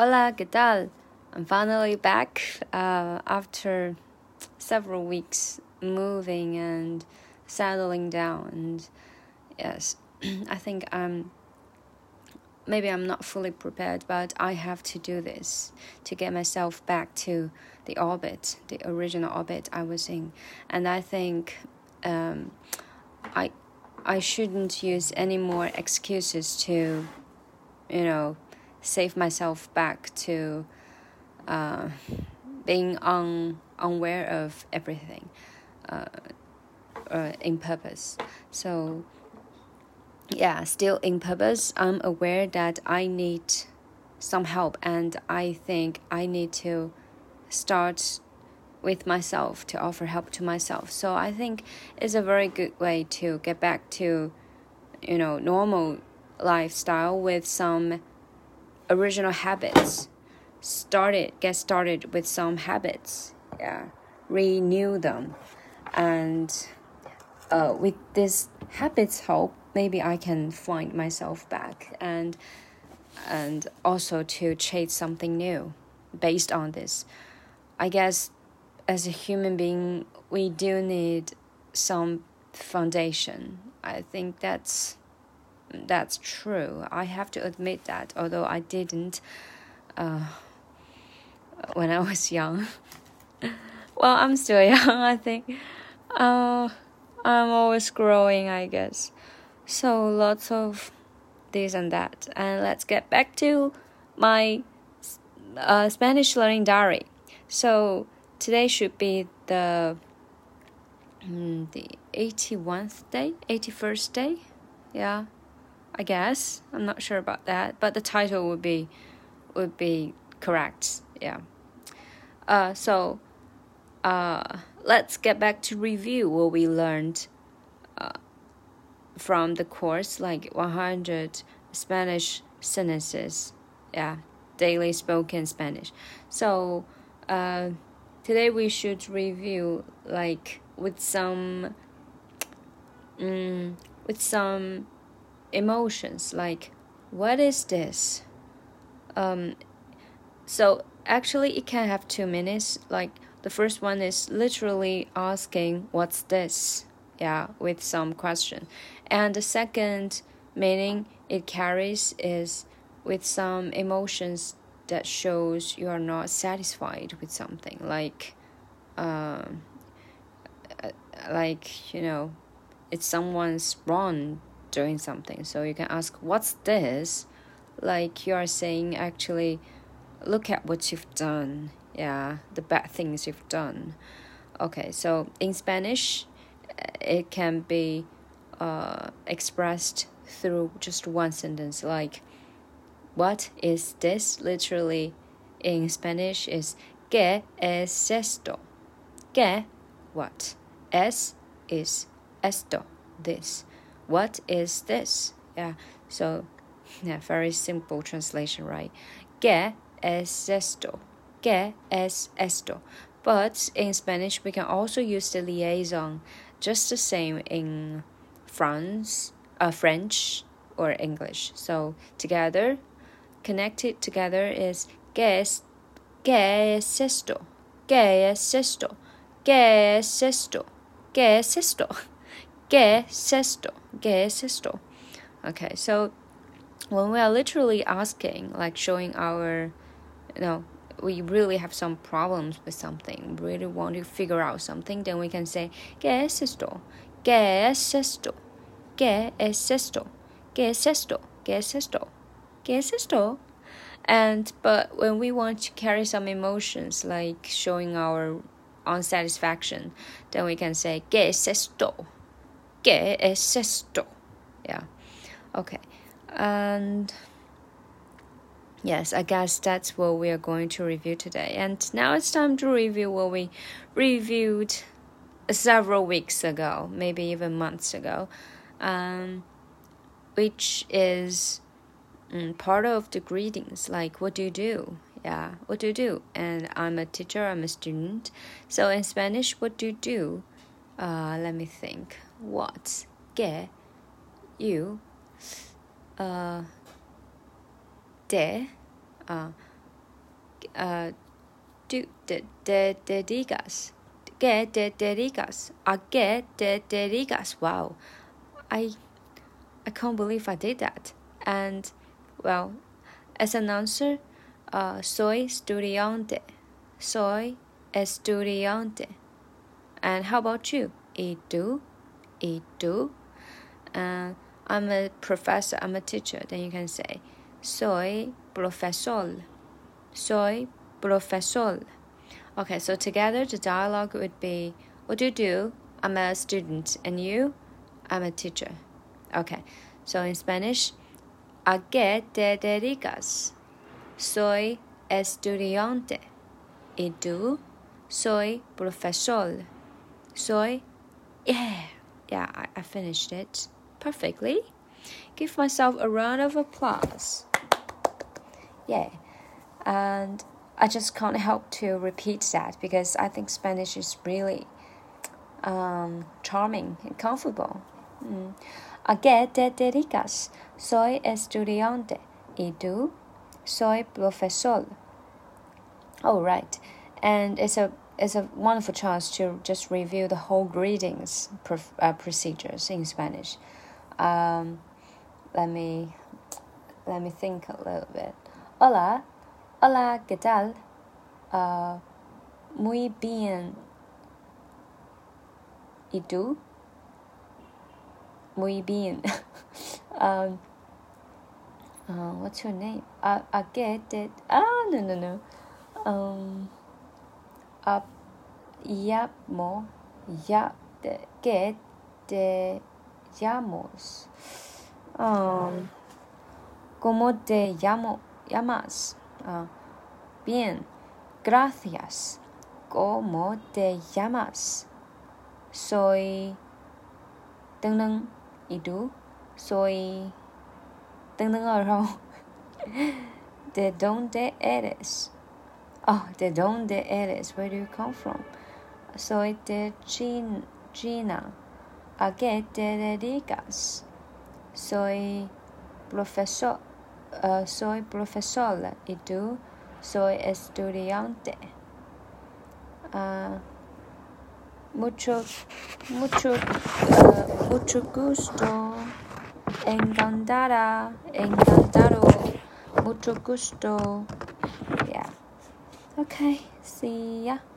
Hola, ¿qué tal? I'm finally back uh, after several weeks moving and settling down. And yes, I think I'm maybe I'm not fully prepared, but I have to do this to get myself back to the orbit, the original orbit I was in. And I think um, I I shouldn't use any more excuses to, you know, save myself back to uh, being un, unaware of everything uh, uh, in purpose. So, yeah, still in purpose, I'm aware that I need some help and I think I need to start with myself to offer help to myself. So I think it's a very good way to get back to, you know, normal lifestyle with some original habits. Started get started with some habits. Yeah, renew them, and uh, with this habits help, maybe I can find myself back and and also to chase something new based on this. I guess as a human being, we do need some foundation. I think that's that's true. I have to admit that, although I didn't uh, when I was young. well, I'm still young, I think. Uh, I'm always growing, I guess. So, lots of this and that. And let's get back to my uh, Spanish learning diary. So, today should be the mm, the 81st day, 81st day. Yeah. I guess. I'm not sure about that, but the title would be would be correct. Yeah. Uh, so uh, let's get back to review what we learned uh, from the course, like 100 Spanish sentences. Yeah, daily spoken Spanish. So uh, today we should review like with some um, with some emotions like what is this? Um so actually it can have two minutes. Like the first one is literally asking what's this? Yeah with some question. And the second meaning it carries is with some emotions that shows you are not satisfied with something. Like um like you know it's someone's wrong doing something. So you can ask, What's this? Like you are saying, actually, look at what you've done. Yeah, the bad things you've done. Okay, so in Spanish, it can be uh, expressed through just one sentence, like, What is this? Literally, in Spanish, is ¿Qué es esto? ¿Qué? What? Es is esto, this. What is this? Yeah, so yeah, very simple translation, right? ¿Qué es esto? ¿Qué es esto? But in Spanish, we can also use the liaison, just the same in France, uh, French, or English. So together, connected together is ¿Qué es, qué es esto? ¿Qué es esto? ¿Qué es esto? ¿Qué es esto? ¿Qué es esto? ¿Qué es esto? Okay, so when we are literally asking, like showing our, you know, we really have some problems with something, really want to figure out something, then we can say, ¿Qué es esto? ¿Qué es esto? ¿Qué es esto? ¿Qué es esto? ¿Qué es esto? ¿Qué es esto? And but when we want to carry some emotions, like showing our unsatisfaction, then we can say, ¿Qué es esto? ¿Qué es esto? Yeah. Okay. And yes, I guess that's what we are going to review today. And now it's time to review what we reviewed several weeks ago, maybe even months ago, um, which is um, part of the greetings. Like, what do you do? Yeah, what do you do? And I'm a teacher, I'm a student. So in Spanish, what do you do? Uh, let me think what, get, you, uh, de, uh, uh, do de, de. Que te dedicas? ¿A qué te dedicas? Wow, I, I can't believe I did that. And well, as an answer, uh, soy estudiante. Soy estudiante. And how about you? ¿Y tú? ¿Y tú? Uh, I'm a professor, I'm a teacher. Then you can say, soy profesor. Soy profesor. Okay, so together the dialogue would be, what do you do? I'm a student. And you? I'm a teacher. Okay, so in Spanish, ¿a qué te dedicas? Soy estudiante. ¿Y tú? Soy profesor. Soy, yeah, yeah, I, I finished it perfectly. Give myself a round of applause. Yeah, and I just can't help to repeat that because I think Spanish is really um, charming and comfortable. Mm. ¿A qué te dedicas? Soy estudiante. ¿Y tú? Soy profesor. Oh, right. And it's a it's a wonderful chance to just review the whole greetings uh, procedures in Spanish. Um, let me let me think a little bit. Hola, hola, ¿qué tal? Uh, muy bien. ¿Y tú? Muy bien. um, uh, what's your name? I, I get it. Ah, no, no, no. Um, up, llamo, ya, que te llamos. Um, ¿Cómo te llamo, llamas? Uh, bien, gracias. ¿Cómo te llamas? Soy. ¿Y tú? Soy. ¿De dónde eres? Oh, ¿de dónde eres? Where do you come from? Soy de China. ¿A qué te dedicas? Soy profesor. Uh, soy profesor. ¿Y tú? Soy estudiante. Uh, mucho, mucho, uh, mucho gusto. Encantada, encantado, mucho gusto. Okay, see ya.